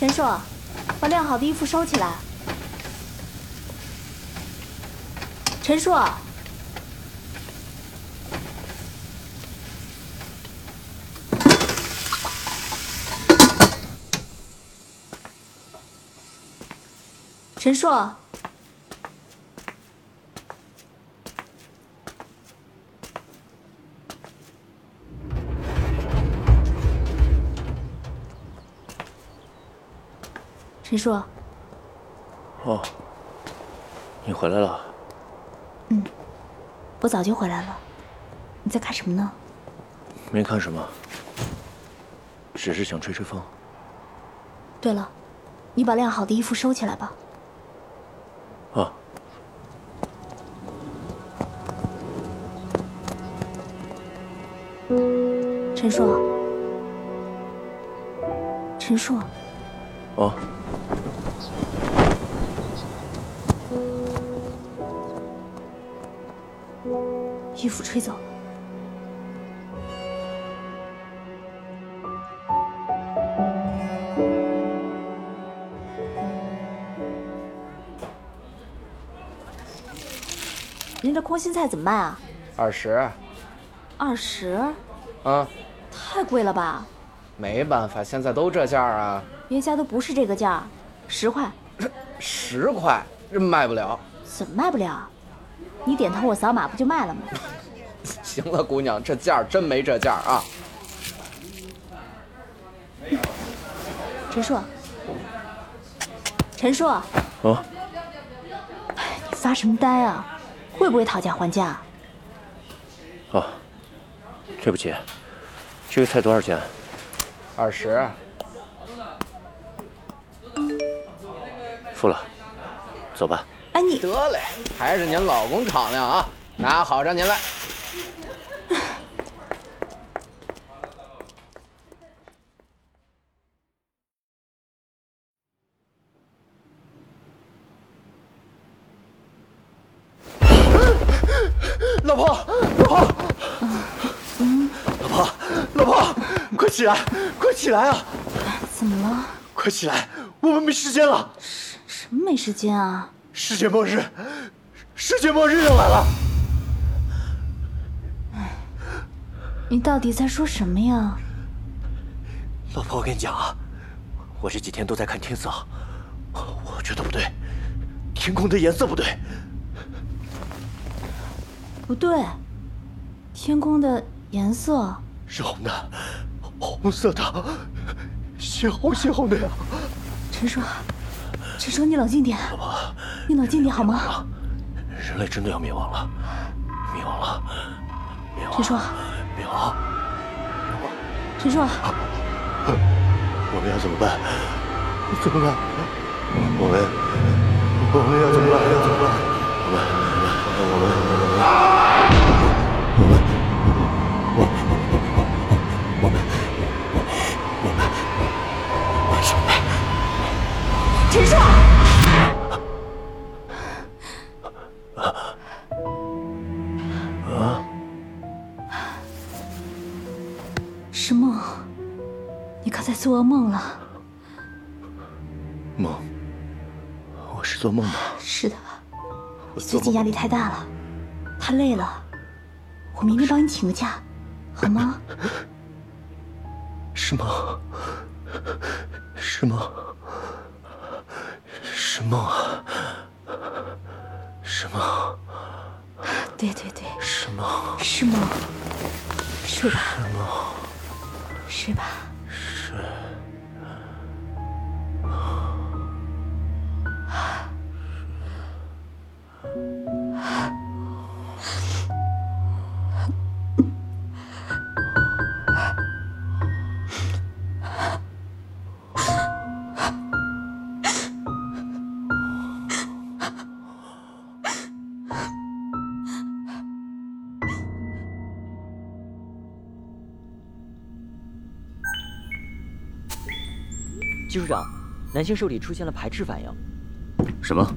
陈硕，把晾好的衣服收起来。陈硕，陈硕，陈硕，哦，你回来了。嗯我早就回来了。你在看什么呢？没看什么，只是想吹吹风。对了，你把晾好的衣服收起来吧。啊，陈硕，陈硕，哦，衣服吹走了。您这空心菜怎么卖啊？二十，二十，啊，太贵了吧？没办法，现在都这价啊，别家都不是这个价儿，十块，十块这卖不了。怎么卖不了？你点头我扫码不就卖了吗？行了，姑娘，这价儿真没这价儿啊。陈硕，陈硕，哦，你发什么呆啊？会不会讨价还价？哦，对不起，这个菜多少钱？二十，付了，走吧。哎，你得嘞，还是您老公敞亮啊，拿好着您来。老婆，老婆，老婆，老婆，快起来，快起来啊！怎么了？快起来，我们没时间了，什什么没时间啊？世界末日，世界末日要来了。你到底在说什么呀？老婆，我跟你讲啊，我这几天都在看天色，我觉得不对，天空的颜色不对。不对，天空的颜色，是红的，红色的，血红血红的呀！陈叔，陈叔，你冷静点，你冷静点好吗？人类真的要灭亡了，灭亡了，灭亡！陈硕，灭亡！陈叔，我们要怎么办？怎么办？我们我们要怎么办？要怎么办？我们我们我们我我们我们为什么？是梦，你刚才做噩梦了？梦？我是做梦吗？是的，你最近压力太大了，太累了，我明天帮你请个假，好吗？是梦？是梦？是梦啊！是梦？对对对，是梦？是梦，睡吧，是梦？睡吧。是。技术长，男性受体出现了排斥反应，什么？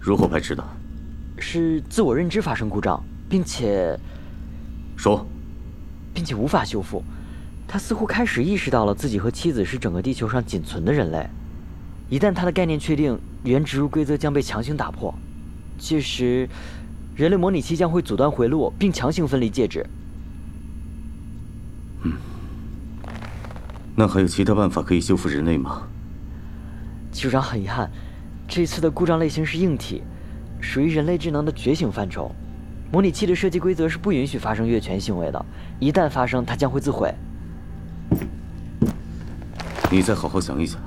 如何排斥的？是自我认知发生故障，并且说。并且无法修复。他似乎开始意识到了自己和妻子是整个地球上仅存的人类。一旦他的概念确定，原植入规则将被强行打破，届时，人类模拟器将会阻断回路，并强行分离介质。那还有其他办法可以修复人类吗？技术长很遗憾，这次的故障类型是硬体，属于人类智能的觉醒范畴。模拟器的设计规则是不允许发生越权行为的，一旦发生，它将会自毁。你再好好想一想，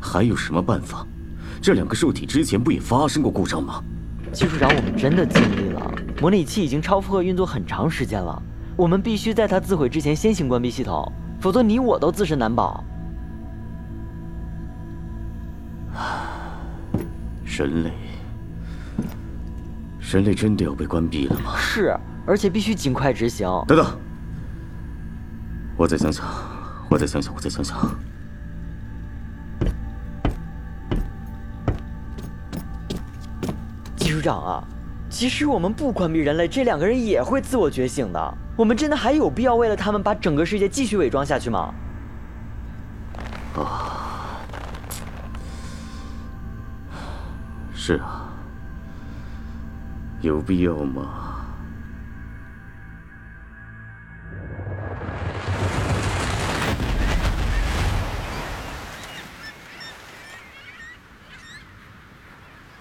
还有什么办法？这两个受体之前不也发生过故障吗？技术长，我们真的尽力了。模拟器已经超负荷运作很长时间了，我们必须在它自毁之前先行关闭系统，否则你我都自身难保。人类，人类真的要被关闭了吗？是，而且必须尽快执行。等等，我再想想，我再想想，我再想想。技术长啊，即使我们不关闭人类，这两个人也会自我觉醒的。我们真的还有必要为了他们把整个世界继续伪装下去吗？啊是啊，有必要吗？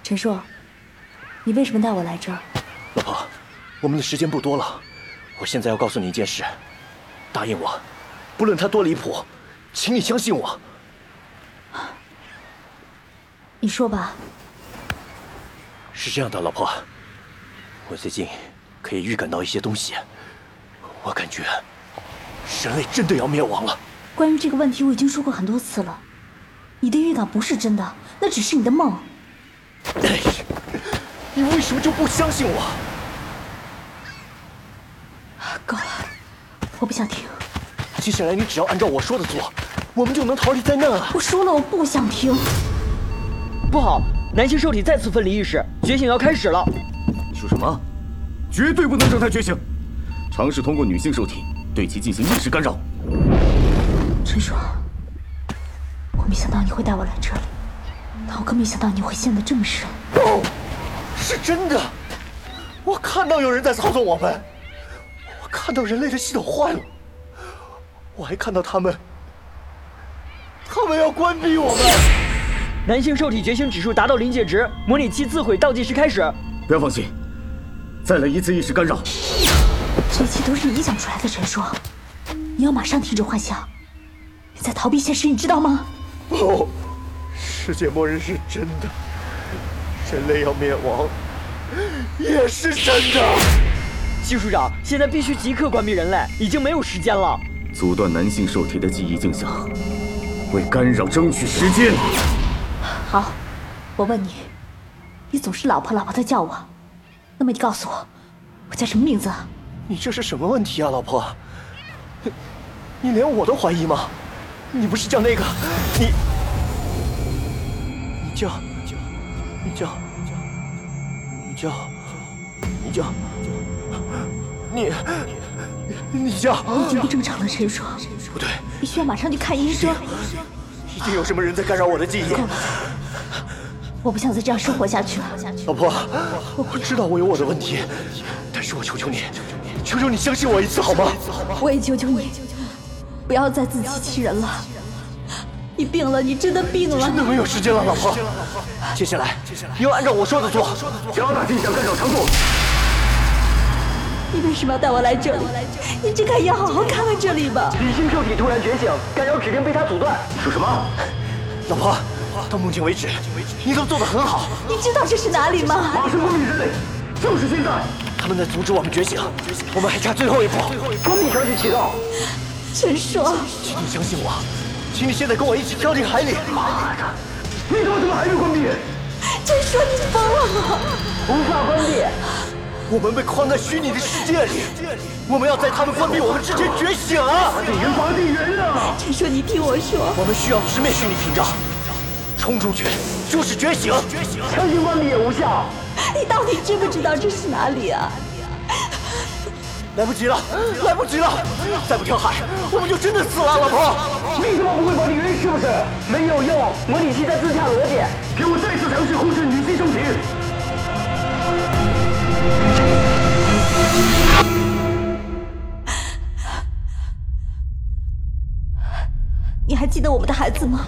陈硕，你为什么带我来这儿？老婆，我们的时间不多了，我现在要告诉你一件事，答应我，不论它多离谱，请你相信我。你说吧。是这样的，老婆，我最近可以预感到一些东西，我感觉人类真的要灭亡了。关于这个问题，我已经说过很多次了。你的预感不是真的，那只是你的梦。哎，你为什么就不相信我？够了，我不想听。接下来你只要按照我说的做，我们就能逃离灾难啊！我说了，我不想听。不好，男性受体再次分离意识，觉醒要开始了。你说什么？绝对不能让他觉醒！尝试通过女性受体对其进行意识干扰。陈爽，我没想到你会带我来这里，但我更没想到你会陷得这么深。不，是真的！我看到有人在操纵我们，我看到人类的系统坏了，我还看到他们，他们要关闭我们。男性受体觉醒指数达到临界值，模拟器自毁倒计时开始。不要放心，再来一次意识干扰。这一切都是你臆想出来的，陈硕。你要马上停止幻想，你在逃避现实，你知道吗？不，世界末日是真的，人类要灭亡也是真的。技术长，现在必须即刻关闭人类，已经没有时间了。阻断男性受体的记忆镜像，为干扰争取时间。好，我问你，你总是老婆老婆的叫我，那么你告诉我，我叫什么名字？你这是什么问题啊，老婆？你你连我都怀疑吗？你不是叫那个？你你叫你叫你叫你叫你你叫你不正常了陈硕，不对，你需要马上去看医生。一定有什么人在干扰我的记忆。够了，我不想再这样生活下去了。老婆，我知道我有我的问题，但是我求求你，求求你相信我一次好吗？我也求求你，不要再自欺欺人了。你病了，你真的病了。真的没有时间了，老婆。接下来你要按照我说的做，加大镜像干扰强度。你为什么要带我来这里？你睁开眼好好看看这里吧。女性受体突然觉醒，干扰指令被他阻断。说什么？老婆，到目前为止，你都做得很好。你知道这是哪里吗？马上关闭人类，就是现在！他们在阻止我们觉醒，我们还差最后一步。关闭条件启动。陈硕，请你相信我，请你现在跟我一起跳进海里。妈的，你他妈怎么还没关闭？陈硕，你疯了吗？无法关闭。我们被框在虚拟的世界里，我们要在他们关闭我们之前觉醒啊！地人发地人啊！陈硕，你听我说，我们需要直面虚拟屏障，冲出去就是觉醒，强行关闭也无效。你到底知不知道这是哪里啊？来不及了，来不及了！再不跳海，我们就真的死了，老婆。为什么不会把你原因是不是？没有用，模拟器在自洽逻辑。给我再次尝试控制女性身体。你还记得我们的孩子吗？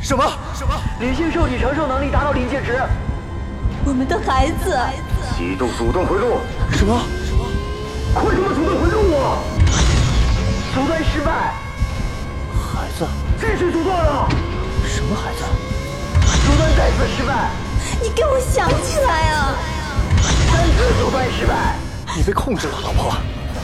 什么？什么？女性受体承受能力达到临界值。我们的孩子。启动主动回路。什么？快他妈阻断回路啊！阻断失败。孩子？继续阻断了。什么孩子？阻断再次失败。你给我想起来啊！三次阻断失败。你被控制了，老婆。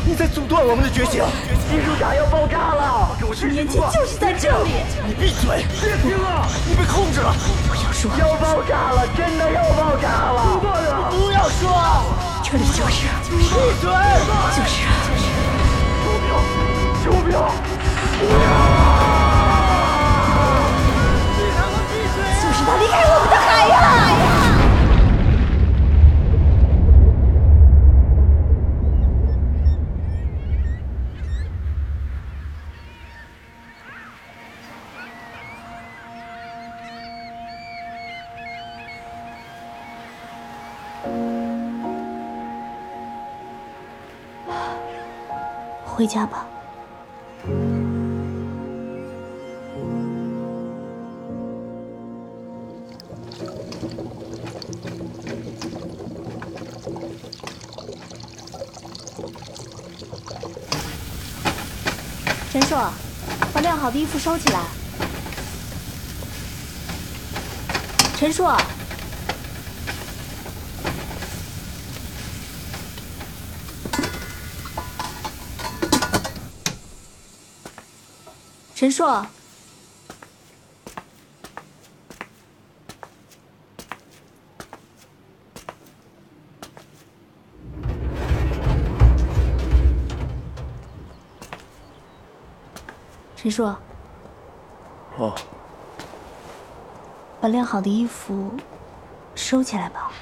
你在阻断我们的觉醒。金属塔要爆炸了。十年前就是在这里。你闭嘴！别听了，你被控制了。不要说。要爆炸了，真的要爆炸了。阻断了。不要说。这里就是。闭嘴！就是。救命！救命！回家吧。陈硕，把晾好的衣服收起来。陈硕。陈硕，陈硕，哦，把晾好的衣服收起来吧。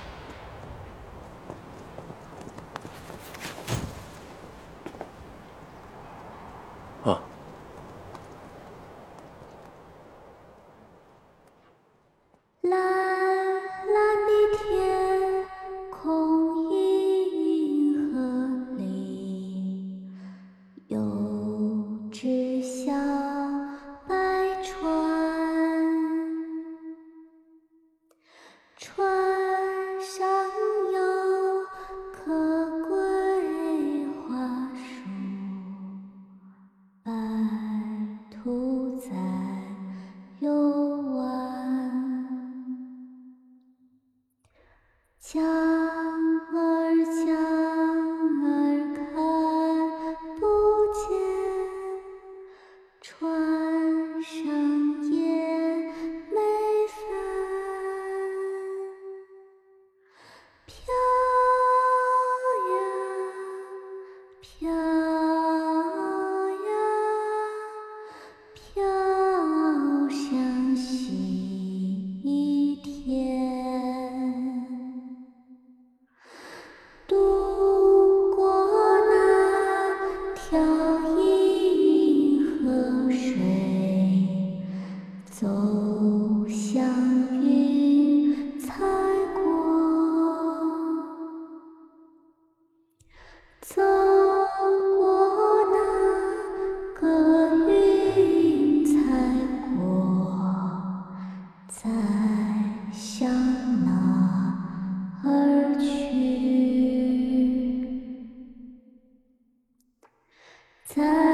在。